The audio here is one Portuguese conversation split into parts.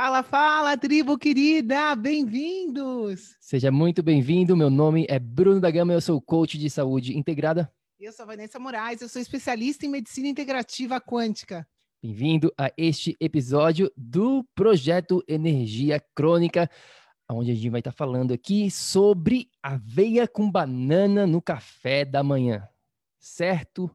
Fala, fala, tribo querida! Bem-vindos! Seja muito bem-vindo. Meu nome é Bruno da Gama, eu sou coach de saúde integrada. Eu sou a Vanessa Moraes, eu sou especialista em medicina integrativa quântica. Bem-vindo a este episódio do projeto Energia Crônica, onde a gente vai estar falando aqui sobre aveia com banana no café da manhã. Certo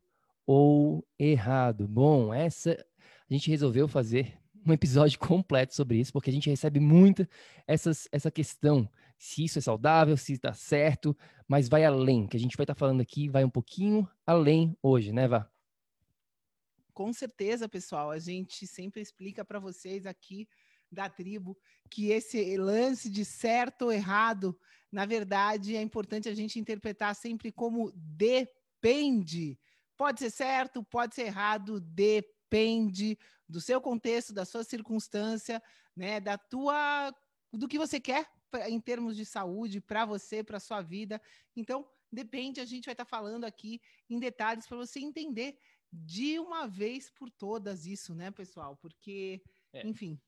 ou errado? Bom, essa a gente resolveu fazer um episódio completo sobre isso, porque a gente recebe muito essas, essa questão, se isso é saudável, se está certo, mas vai além, que a gente vai estar tá falando aqui, vai um pouquinho além hoje, né, Vá? Com certeza, pessoal, a gente sempre explica para vocês aqui da tribo que esse lance de certo ou errado, na verdade, é importante a gente interpretar sempre como depende. Pode ser certo, pode ser errado, depende do seu contexto, da sua circunstância, né, da tua do que você quer em termos de saúde para você, para sua vida. Então, depende, a gente vai estar tá falando aqui em detalhes para você entender de uma vez por todas isso, né, pessoal? Porque, é. enfim,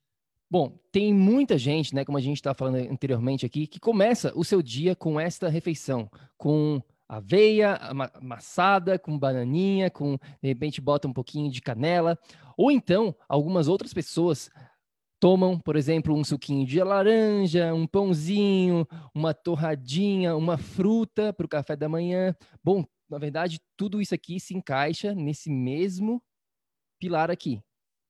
Bom, tem muita gente, né, como a gente estava falando anteriormente aqui, que começa o seu dia com esta refeição, com aveia amassada, com bananinha, com de repente bota um pouquinho de canela, ou então algumas outras pessoas tomam, por exemplo, um suquinho de laranja, um pãozinho, uma torradinha, uma fruta para o café da manhã. Bom, na verdade, tudo isso aqui se encaixa nesse mesmo pilar aqui.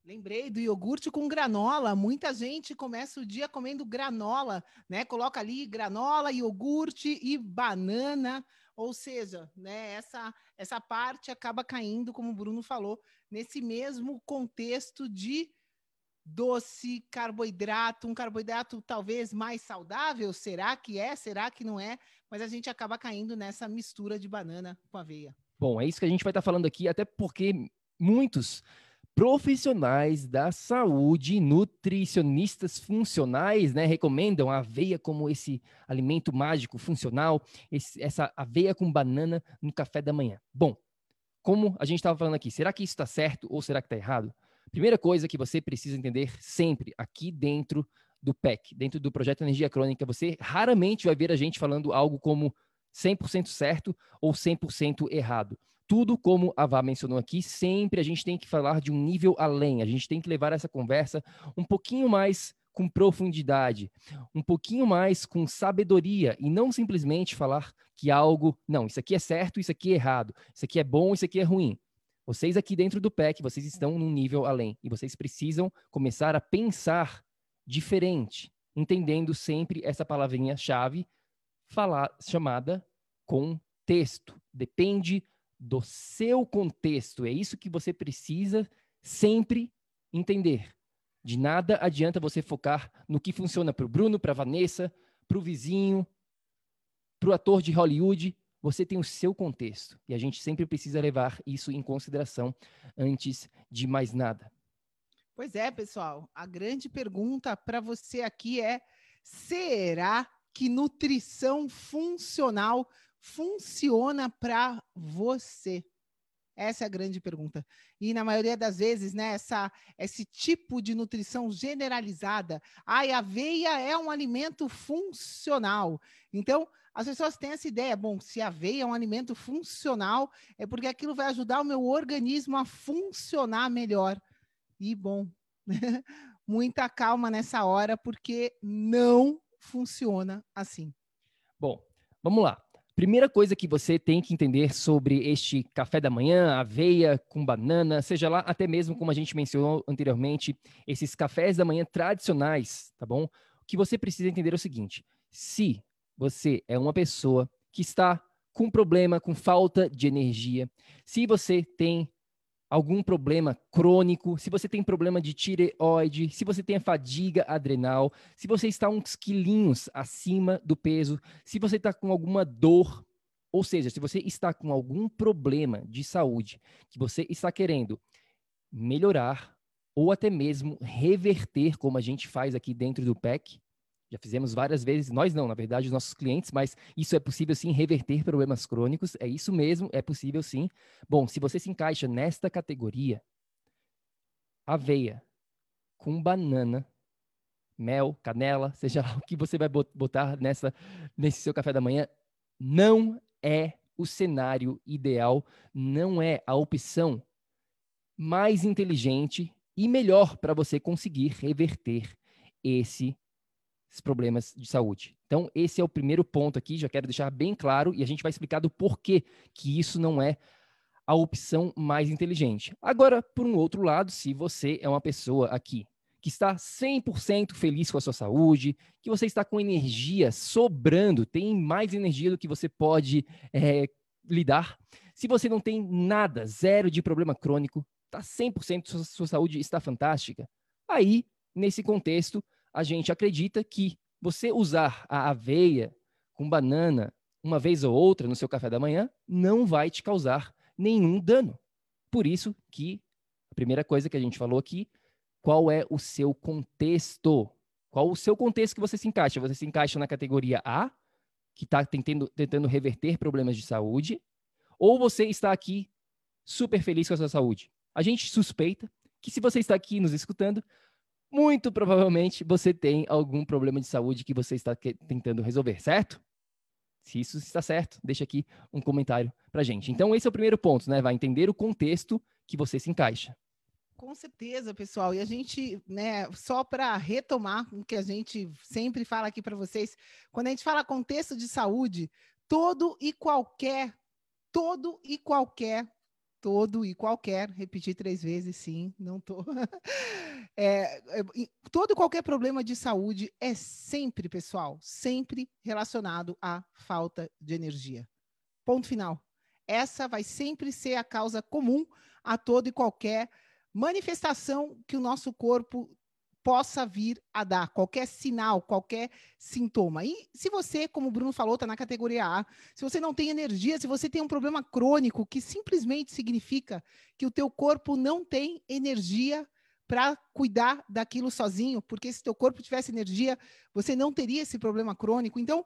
Lembrei do iogurte com granola. Muita gente começa o dia comendo granola, né? Coloca ali granola, iogurte e banana. Ou seja, né, essa, essa parte acaba caindo, como o Bruno falou, nesse mesmo contexto de doce, carboidrato, um carboidrato talvez mais saudável. Será que é? Será que não é? Mas a gente acaba caindo nessa mistura de banana com aveia. Bom, é isso que a gente vai estar falando aqui, até porque muitos profissionais da saúde, nutricionistas funcionais, né, recomendam a aveia como esse alimento mágico funcional, esse, essa aveia com banana no café da manhã. Bom, como a gente estava falando aqui, será que isso está certo ou será que está errado? Primeira coisa que você precisa entender sempre aqui dentro do PEC, dentro do projeto Energia Crônica, você raramente vai ver a gente falando algo como 100% certo ou 100% errado tudo como a Vá mencionou aqui, sempre a gente tem que falar de um nível além, a gente tem que levar essa conversa um pouquinho mais com profundidade, um pouquinho mais com sabedoria e não simplesmente falar que algo, não, isso aqui é certo, isso aqui é errado, isso aqui é bom, isso aqui é ruim. Vocês aqui dentro do PEC, vocês estão num nível além e vocês precisam começar a pensar diferente, entendendo sempre essa palavrinha chave falar chamada contexto. Depende do seu contexto. É isso que você precisa sempre entender. De nada adianta você focar no que funciona para o Bruno, para a Vanessa, para o vizinho, para o ator de Hollywood. Você tem o seu contexto e a gente sempre precisa levar isso em consideração antes de mais nada. Pois é, pessoal. A grande pergunta para você aqui é: será que nutrição funcional funciona para você? Essa é a grande pergunta. E na maioria das vezes, né, essa, esse tipo de nutrição generalizada, ai, a aveia é um alimento funcional. Então, as pessoas têm essa ideia, bom, se a aveia é um alimento funcional, é porque aquilo vai ajudar o meu organismo a funcionar melhor. E bom, muita calma nessa hora, porque não funciona assim. Bom, vamos lá. Primeira coisa que você tem que entender sobre este café da manhã, aveia com banana, seja lá até mesmo como a gente mencionou anteriormente, esses cafés da manhã tradicionais, tá bom? O que você precisa entender é o seguinte: se você é uma pessoa que está com problema, com falta de energia, se você tem algum problema crônico, se você tem problema de tireoide, se você tem fadiga adrenal, se você está uns quilinhos acima do peso, se você está com alguma dor, ou seja, se você está com algum problema de saúde que você está querendo melhorar ou até mesmo reverter, como a gente faz aqui dentro do PEC, já fizemos várias vezes, nós não, na verdade, os nossos clientes, mas isso é possível sim reverter problemas crônicos, é isso mesmo, é possível sim. Bom, se você se encaixa nesta categoria, aveia com banana, mel, canela, seja lá o que você vai botar nessa, nesse seu café da manhã, não é o cenário ideal, não é a opção mais inteligente e melhor para você conseguir reverter esse problemas de saúde. Então, esse é o primeiro ponto aqui, já quero deixar bem claro, e a gente vai explicar do porquê que isso não é a opção mais inteligente. Agora, por um outro lado, se você é uma pessoa aqui que está 100% feliz com a sua saúde, que você está com energia sobrando, tem mais energia do que você pode é, lidar, se você não tem nada, zero de problema crônico, está 100%, sua, sua saúde está fantástica, aí, nesse contexto, a gente acredita que você usar a aveia com banana uma vez ou outra no seu café da manhã não vai te causar nenhum dano. Por isso que a primeira coisa que a gente falou aqui, qual é o seu contexto? Qual o seu contexto que você se encaixa? Você se encaixa na categoria A, que está tentando, tentando reverter problemas de saúde, ou você está aqui super feliz com a sua saúde? A gente suspeita que se você está aqui nos escutando, muito provavelmente você tem algum problema de saúde que você está tentando resolver, certo? Se isso está certo, deixa aqui um comentário para gente. Então, esse é o primeiro ponto, né? Vai entender o contexto que você se encaixa. Com certeza, pessoal. E a gente, né, só para retomar o que a gente sempre fala aqui para vocês, quando a gente fala contexto de saúde, todo e qualquer, todo e qualquer todo e qualquer, repetir três vezes, sim, não tô. É, é, todo e qualquer problema de saúde é sempre, pessoal, sempre relacionado à falta de energia. Ponto final. Essa vai sempre ser a causa comum a todo e qualquer manifestação que o nosso corpo possa vir a dar, qualquer sinal, qualquer sintoma. E se você, como o Bruno falou, está na categoria A, se você não tem energia, se você tem um problema crônico, que simplesmente significa que o teu corpo não tem energia para cuidar daquilo sozinho, porque se teu corpo tivesse energia, você não teria esse problema crônico. Então,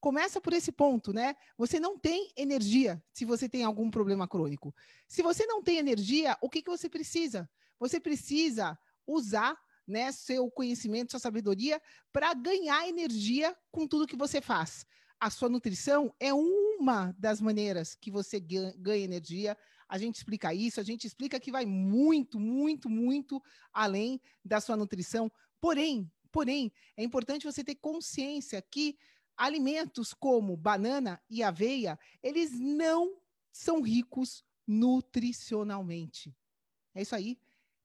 começa por esse ponto, né? Você não tem energia se você tem algum problema crônico. Se você não tem energia, o que, que você precisa? Você precisa usar né, seu conhecimento, sua sabedoria para ganhar energia com tudo que você faz. A sua nutrição é uma das maneiras que você ganha energia. A gente explica isso, a gente explica que vai muito, muito, muito além da sua nutrição. Porém, porém, é importante você ter consciência que alimentos como banana e aveia, eles não são ricos nutricionalmente. É isso aí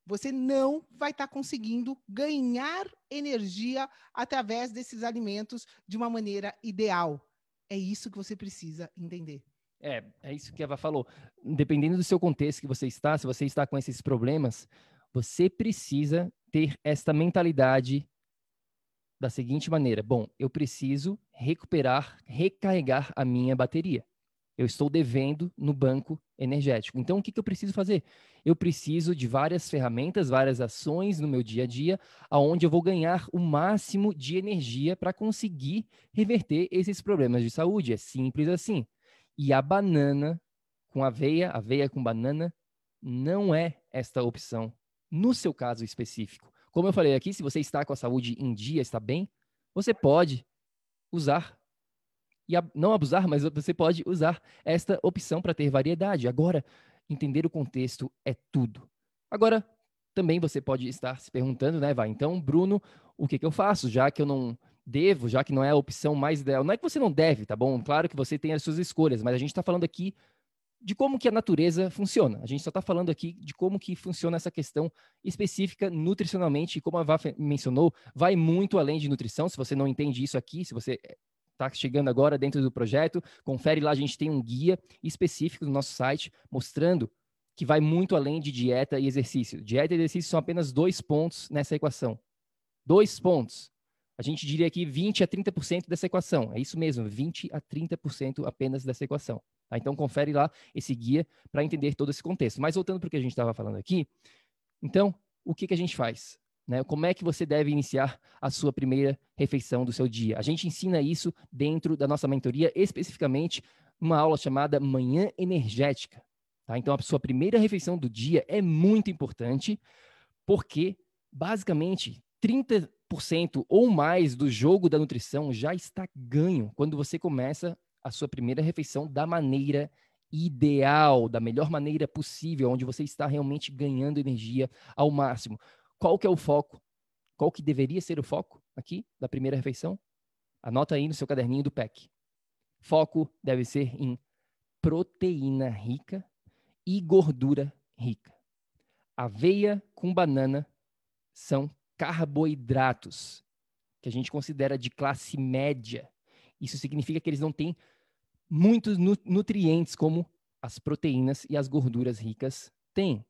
você não vai estar tá conseguindo ganhar energia através desses alimentos de uma maneira ideal. É isso que você precisa entender. É, é isso que a Eva falou. Dependendo do seu contexto que você está, se você está com esses problemas, você precisa ter esta mentalidade da seguinte maneira: bom, eu preciso recuperar, recarregar a minha bateria. Eu estou devendo no banco energético. Então, o que, que eu preciso fazer? Eu preciso de várias ferramentas, várias ações no meu dia a dia, aonde eu vou ganhar o máximo de energia para conseguir reverter esses problemas de saúde. É simples assim. E a banana com aveia, aveia com banana, não é esta opção no seu caso específico. Como eu falei aqui, se você está com a saúde em dia, está bem, você pode usar e não abusar, mas você pode usar esta opção para ter variedade. Agora, entender o contexto é tudo. Agora, também você pode estar se perguntando, né, vai, então, Bruno, o que, que eu faço, já que eu não devo, já que não é a opção mais ideal. Não é que você não deve, tá bom? Claro que você tem as suas escolhas, mas a gente está falando aqui de como que a natureza funciona. A gente só está falando aqui de como que funciona essa questão específica nutricionalmente, e como a Vá mencionou, vai muito além de nutrição. Se você não entende isso aqui, se você está chegando agora dentro do projeto, confere lá, a gente tem um guia específico no nosso site mostrando que vai muito além de dieta e exercício. Dieta e exercício são apenas dois pontos nessa equação. Dois pontos. A gente diria aqui 20 a 30% dessa equação. É isso mesmo, 20 a 30% apenas dessa equação. Tá? Então, confere lá esse guia para entender todo esse contexto. Mas voltando para o que a gente estava falando aqui, então, o que, que a gente faz? Né? Como é que você deve iniciar a sua primeira refeição do seu dia? A gente ensina isso dentro da nossa mentoria, especificamente uma aula chamada Manhã Energética. Tá? Então, a sua primeira refeição do dia é muito importante, porque, basicamente, 30% ou mais do jogo da nutrição já está ganho quando você começa a sua primeira refeição da maneira ideal, da melhor maneira possível, onde você está realmente ganhando energia ao máximo. Qual que é o foco? Qual que deveria ser o foco aqui da primeira refeição? Anota aí no seu caderninho do PEC. Foco deve ser em proteína rica e gordura rica. Aveia com banana são carboidratos que a gente considera de classe média. Isso significa que eles não têm muitos nu nutrientes como as proteínas e as gorduras ricas têm.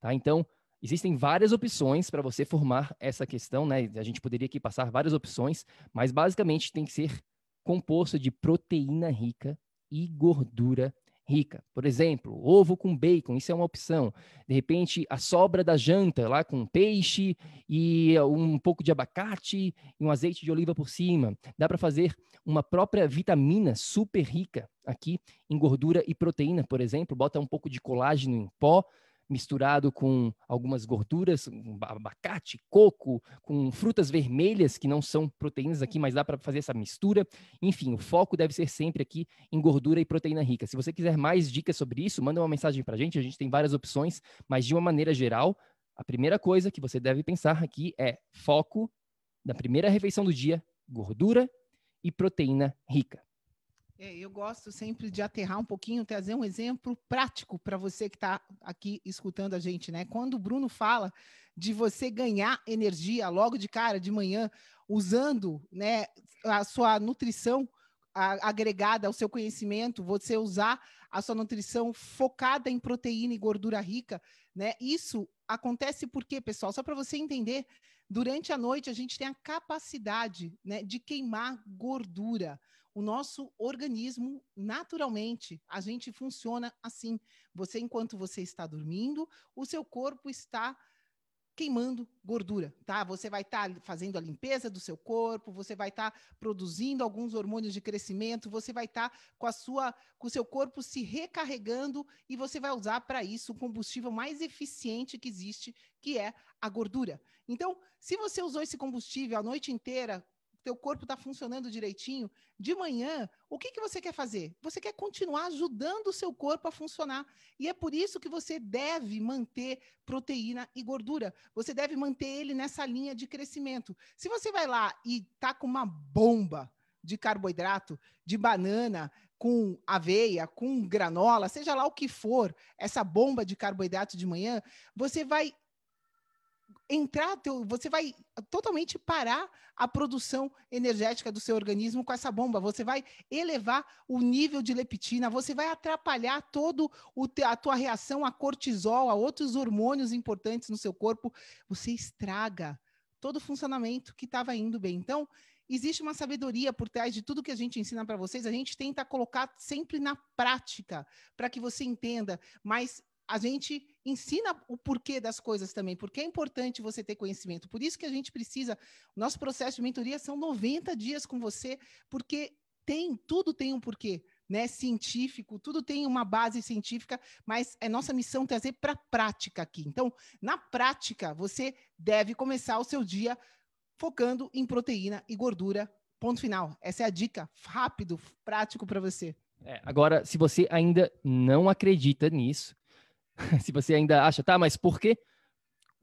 Tá? Então, existem várias opções para você formar essa questão, né? A gente poderia aqui passar várias opções, mas basicamente tem que ser composto de proteína rica e gordura rica. Por exemplo, ovo com bacon, isso é uma opção. De repente, a sobra da janta lá com peixe e um pouco de abacate e um azeite de oliva por cima. Dá para fazer uma própria vitamina super rica aqui em gordura e proteína, por exemplo, bota um pouco de colágeno em pó, misturado com algumas gorduras, abacate, coco, com frutas vermelhas que não são proteínas aqui, mas dá para fazer essa mistura. Enfim, o foco deve ser sempre aqui em gordura e proteína rica. Se você quiser mais dicas sobre isso, manda uma mensagem para a gente. A gente tem várias opções, mas de uma maneira geral, a primeira coisa que você deve pensar aqui é foco na primeira refeição do dia, gordura e proteína rica. É, eu gosto sempre de aterrar um pouquinho, trazer um exemplo prático para você que está aqui escutando a gente, né? Quando o Bruno fala de você ganhar energia logo de cara, de manhã, usando né, a sua nutrição agregada ao seu conhecimento, você usar a sua nutrição focada em proteína e gordura rica, né? Isso acontece porque, pessoal, só para você entender, durante a noite a gente tem a capacidade né, de queimar gordura o nosso organismo, naturalmente, a gente funciona assim. Você, enquanto você está dormindo, o seu corpo está queimando gordura, tá? Você vai estar tá fazendo a limpeza do seu corpo, você vai estar tá produzindo alguns hormônios de crescimento, você vai estar tá com a sua com o seu corpo se recarregando e você vai usar para isso o combustível mais eficiente que existe, que é a gordura. Então, se você usou esse combustível a noite inteira teu corpo está funcionando direitinho, de manhã, o que, que você quer fazer? Você quer continuar ajudando o seu corpo a funcionar. E é por isso que você deve manter proteína e gordura. Você deve manter ele nessa linha de crescimento. Se você vai lá e tá com uma bomba de carboidrato, de banana, com aveia, com granola, seja lá o que for, essa bomba de carboidrato de manhã, você vai entrar, teu, você vai totalmente parar a produção energética do seu organismo com essa bomba. Você vai elevar o nível de leptina, você vai atrapalhar todo o a tua reação a cortisol, a outros hormônios importantes no seu corpo. Você estraga todo o funcionamento que estava indo bem. Então, existe uma sabedoria por trás de tudo que a gente ensina para vocês. A gente tenta colocar sempre na prática para que você entenda, mas a gente ensina o porquê das coisas também, porque é importante você ter conhecimento. Por isso que a gente precisa, nosso processo de mentoria são 90 dias com você, porque tem, tudo tem um porquê. né, científico, tudo tem uma base científica, mas é nossa missão trazer para a prática aqui. Então, na prática, você deve começar o seu dia focando em proteína e gordura. Ponto final. Essa é a dica, rápido, prático para você. É, agora, se você ainda não acredita nisso, se você ainda acha, tá, mas por quê?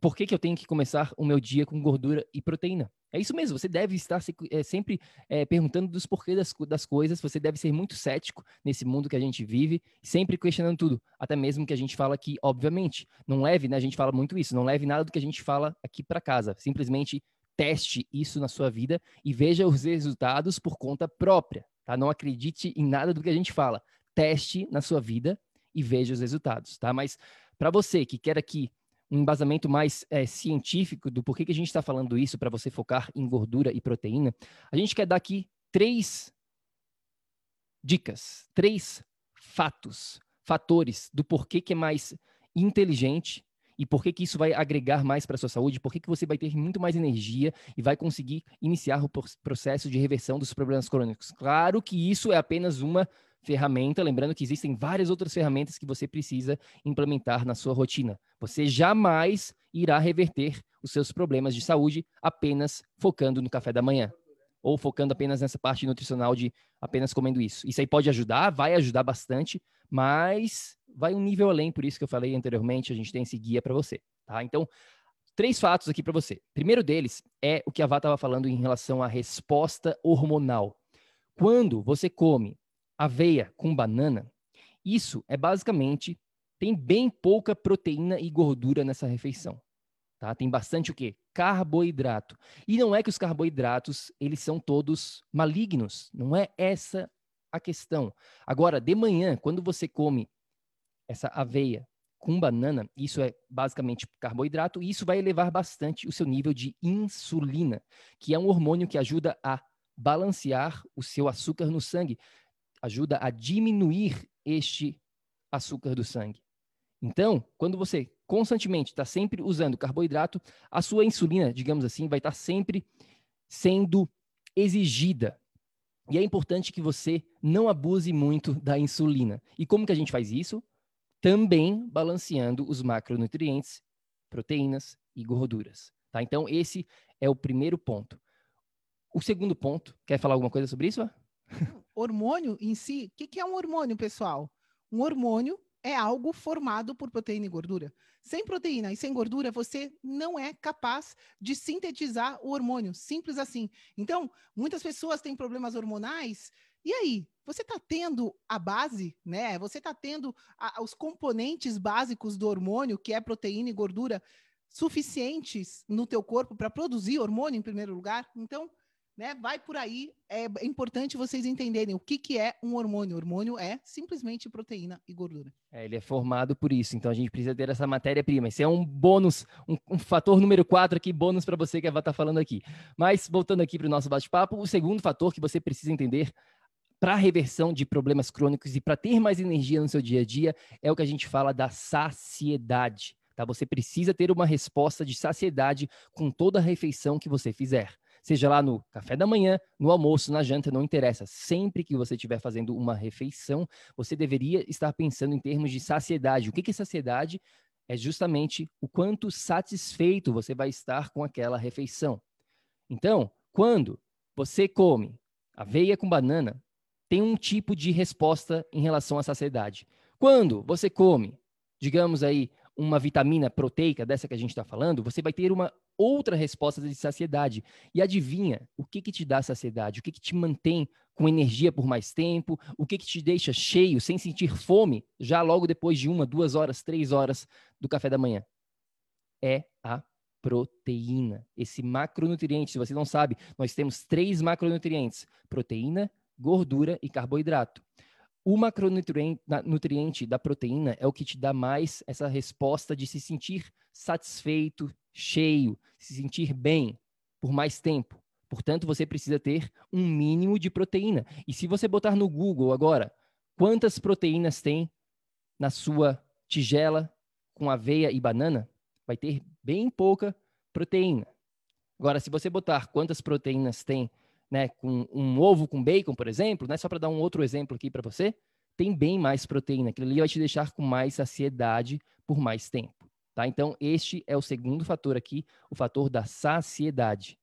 Por que, que eu tenho que começar o meu dia com gordura e proteína? É isso mesmo, você deve estar é, sempre é, perguntando dos porquês das, das, coisas, você deve ser muito cético nesse mundo que a gente vive, sempre questionando tudo, até mesmo que a gente fala aqui, obviamente. Não leve, né, a gente fala muito isso, não leve nada do que a gente fala aqui para casa, simplesmente teste isso na sua vida e veja os resultados por conta própria, tá? Não acredite em nada do que a gente fala, teste na sua vida e veja os resultados, tá? Mas para você que quer aqui um embasamento mais é, científico do porquê que a gente está falando isso para você focar em gordura e proteína, a gente quer dar aqui três dicas, três fatos, fatores do porquê que é mais inteligente e por que, isso vai agregar mais para a sua saúde, por que, que você vai ter muito mais energia e vai conseguir iniciar o processo de reversão dos problemas crônicos. Claro que isso é apenas uma ferramenta, lembrando que existem várias outras ferramentas que você precisa implementar na sua rotina. Você jamais irá reverter os seus problemas de saúde apenas focando no café da manhã ou focando apenas nessa parte nutricional de apenas comendo isso. Isso aí pode ajudar, vai ajudar bastante, mas vai um nível além, por isso que eu falei anteriormente, a gente tem esse guia para você, tá? Então, três fatos aqui para você. Primeiro deles é o que a Vá estava falando em relação à resposta hormonal. Quando você come aveia com banana, isso é basicamente tem bem pouca proteína e gordura nessa refeição. Tá? Tem bastante o quê? Carboidrato. E não é que os carboidratos, eles são todos malignos, não é essa a questão. Agora, de manhã, quando você come essa aveia com banana, isso é basicamente carboidrato, e isso vai elevar bastante o seu nível de insulina, que é um hormônio que ajuda a balancear o seu açúcar no sangue ajuda a diminuir este açúcar do sangue. Então, quando você constantemente está sempre usando carboidrato, a sua insulina, digamos assim, vai estar tá sempre sendo exigida. E é importante que você não abuse muito da insulina. E como que a gente faz isso? Também balanceando os macronutrientes, proteínas e gorduras. Tá? Então, esse é o primeiro ponto. O segundo ponto, quer falar alguma coisa sobre isso? Hormônio em si, o que, que é um hormônio, pessoal? Um hormônio é algo formado por proteína e gordura. Sem proteína e sem gordura, você não é capaz de sintetizar o hormônio, simples assim. Então, muitas pessoas têm problemas hormonais. E aí, você está tendo a base, né? Você está tendo a, os componentes básicos do hormônio, que é proteína e gordura, suficientes no teu corpo para produzir hormônio em primeiro lugar? Então, né? Vai por aí. É importante vocês entenderem o que, que é um hormônio. O hormônio é simplesmente proteína e gordura. É, ele é formado por isso. Então a gente precisa ter essa matéria-prima. Isso é um bônus, um, um fator número 4 aqui, bônus para você que vai estar falando aqui. Mas voltando aqui para o nosso bate-papo, o segundo fator que você precisa entender para a reversão de problemas crônicos e para ter mais energia no seu dia a dia é o que a gente fala da saciedade. Tá? Você precisa ter uma resposta de saciedade com toda a refeição que você fizer seja lá no café da manhã, no almoço, na janta, não interessa. Sempre que você estiver fazendo uma refeição, você deveria estar pensando em termos de saciedade. O que é saciedade? É justamente o quanto satisfeito você vai estar com aquela refeição. Então, quando você come aveia com banana, tem um tipo de resposta em relação à saciedade. Quando você come, digamos aí, uma vitamina proteica dessa que a gente está falando, você vai ter uma outra resposta de saciedade. E adivinha, o que, que te dá saciedade? O que, que te mantém com energia por mais tempo? O que, que te deixa cheio, sem sentir fome, já logo depois de uma, duas horas, três horas do café da manhã? É a proteína. Esse macronutriente, se você não sabe, nós temos três macronutrientes: proteína, gordura e carboidrato. O macronutriente da proteína é o que te dá mais essa resposta de se sentir satisfeito, cheio, se sentir bem por mais tempo. Portanto, você precisa ter um mínimo de proteína. E se você botar no Google agora, quantas proteínas tem na sua tigela com aveia e banana, vai ter bem pouca proteína. Agora, se você botar quantas proteínas tem né, com um ovo com bacon, por exemplo, né, só para dar um outro exemplo aqui para você, tem bem mais proteína. Aquilo ali vai te deixar com mais saciedade por mais tempo. Tá? Então, este é o segundo fator aqui, o fator da saciedade.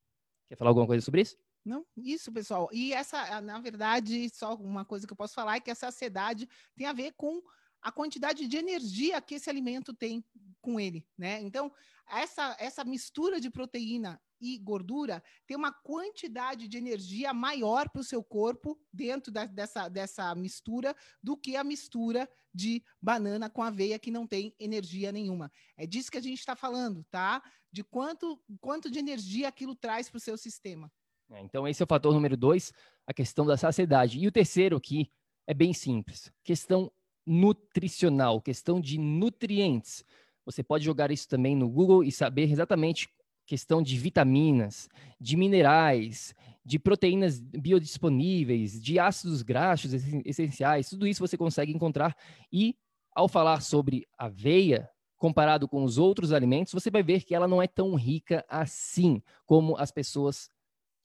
Quer falar alguma coisa sobre isso? Não, isso, pessoal. E essa, na verdade, só uma coisa que eu posso falar é que a saciedade tem a ver com a quantidade de energia que esse alimento tem com ele, né? Então, essa, essa mistura de proteína e gordura tem uma quantidade de energia maior para o seu corpo dentro da, dessa, dessa mistura do que a mistura de banana com aveia que não tem energia nenhuma. É disso que a gente está falando, tá? De quanto, quanto de energia aquilo traz para o seu sistema. É, então, esse é o fator número dois, a questão da saciedade. E o terceiro aqui é bem simples: questão nutricional, questão de nutrientes. Você pode jogar isso também no Google e saber exatamente questão de vitaminas, de minerais, de proteínas biodisponíveis, de ácidos graxos essenciais, tudo isso você consegue encontrar. E ao falar sobre aveia, comparado com os outros alimentos, você vai ver que ela não é tão rica assim como as pessoas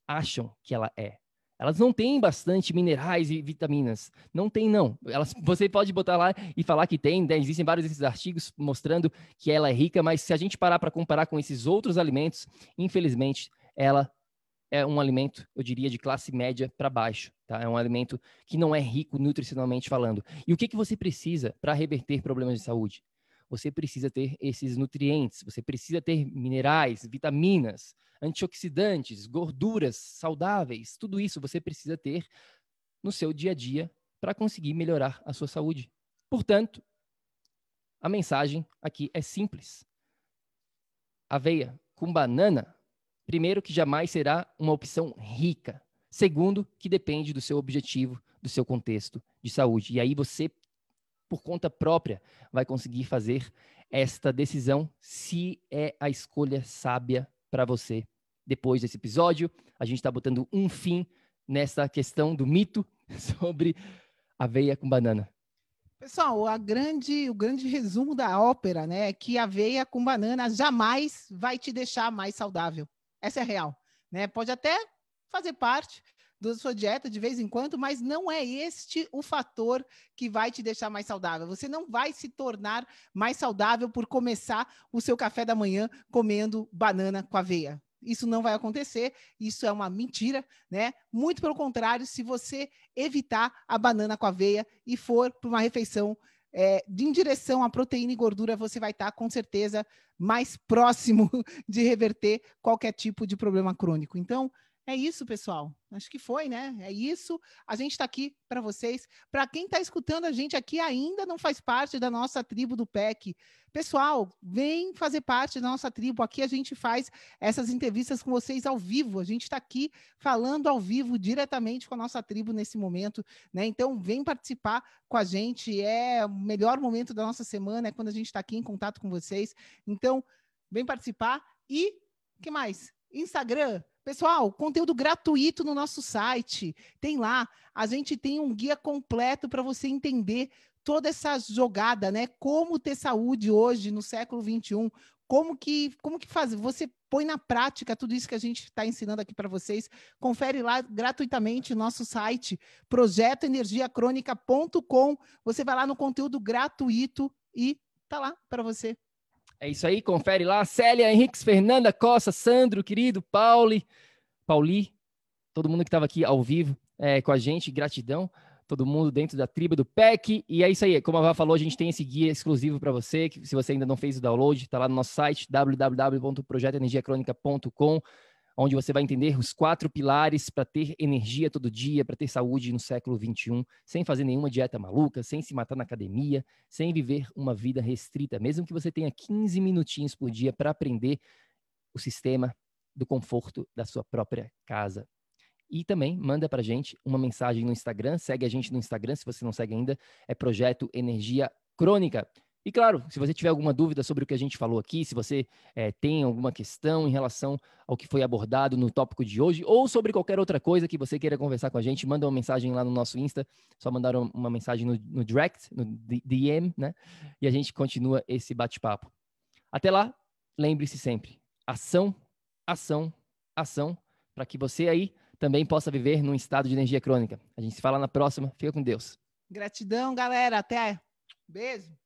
acham que ela é. Elas não têm bastante minerais e vitaminas. Não tem, não. Elas, você pode botar lá e falar que tem, né? existem vários desses artigos mostrando que ela é rica, mas se a gente parar para comparar com esses outros alimentos, infelizmente, ela é um alimento, eu diria, de classe média para baixo. Tá? É um alimento que não é rico nutricionalmente falando. E o que, que você precisa para reverter problemas de saúde? Você precisa ter esses nutrientes, você precisa ter minerais, vitaminas, antioxidantes, gorduras saudáveis, tudo isso você precisa ter no seu dia a dia para conseguir melhorar a sua saúde. Portanto, a mensagem aqui é simples. Aveia com banana, primeiro, que jamais será uma opção rica. Segundo, que depende do seu objetivo, do seu contexto de saúde. E aí você, por conta própria, vai conseguir fazer esta decisão se é a escolha sábia para você depois desse episódio. A gente está botando um fim nessa questão do mito sobre aveia com banana. Pessoal, a grande, o grande resumo da ópera, né, é que aveia com banana jamais vai te deixar mais saudável. Essa é real, né? Pode até fazer parte da sua dieta de vez em quando, mas não é este o fator que vai te deixar mais saudável. Você não vai se tornar mais saudável por começar o seu café da manhã comendo banana com aveia. Isso não vai acontecer, isso é uma mentira, né? Muito pelo contrário, se você evitar a banana com aveia e for para uma refeição é, de em direção à proteína e gordura, você vai estar com certeza mais próximo de reverter qualquer tipo de problema crônico. Então, é isso, pessoal. Acho que foi, né? É isso. A gente está aqui para vocês. Para quem está escutando a gente aqui ainda não faz parte da nossa tribo do PEC. Pessoal, vem fazer parte da nossa tribo. Aqui a gente faz essas entrevistas com vocês ao vivo. A gente está aqui falando ao vivo diretamente com a nossa tribo nesse momento, né? Então, vem participar com a gente. É o melhor momento da nossa semana, é quando a gente está aqui em contato com vocês. Então, vem participar. E que mais? Instagram, Pessoal, conteúdo gratuito no nosso site. Tem lá. A gente tem um guia completo para você entender toda essa jogada, né? Como ter saúde hoje, no século XXI. Como que, como que faz? Você põe na prática tudo isso que a gente está ensinando aqui para vocês. Confere lá gratuitamente nosso site, projetoenergiacrônica.com. Você vai lá no conteúdo gratuito e tá lá para você. É isso aí, confere lá. Célia, Henriques, Fernanda, Costa, Sandro, querido, Pauli, Pauli, todo mundo que estava aqui ao vivo é, com a gente, gratidão. Todo mundo dentro da tribo do PEC. E é isso aí, como a Vá falou, a gente tem esse guia exclusivo para você. Que, se você ainda não fez o download, está lá no nosso site, www.projetoenergiacronica.com onde você vai entender os quatro pilares para ter energia todo dia, para ter saúde no século 21, sem fazer nenhuma dieta maluca, sem se matar na academia, sem viver uma vida restrita, mesmo que você tenha 15 minutinhos por dia para aprender o sistema do conforto da sua própria casa. E também manda para gente uma mensagem no Instagram, segue a gente no Instagram, se você não segue ainda, é Projeto Energia Crônica. E claro, se você tiver alguma dúvida sobre o que a gente falou aqui, se você é, tem alguma questão em relação ao que foi abordado no tópico de hoje, ou sobre qualquer outra coisa que você queira conversar com a gente, manda uma mensagem lá no nosso Insta, só mandar uma mensagem no, no direct, no DM, né? E a gente continua esse bate-papo. Até lá, lembre-se sempre: ação, ação, ação, para que você aí também possa viver num estado de energia crônica. A gente se fala na próxima. Fica com Deus. Gratidão, galera. Até. Beijo.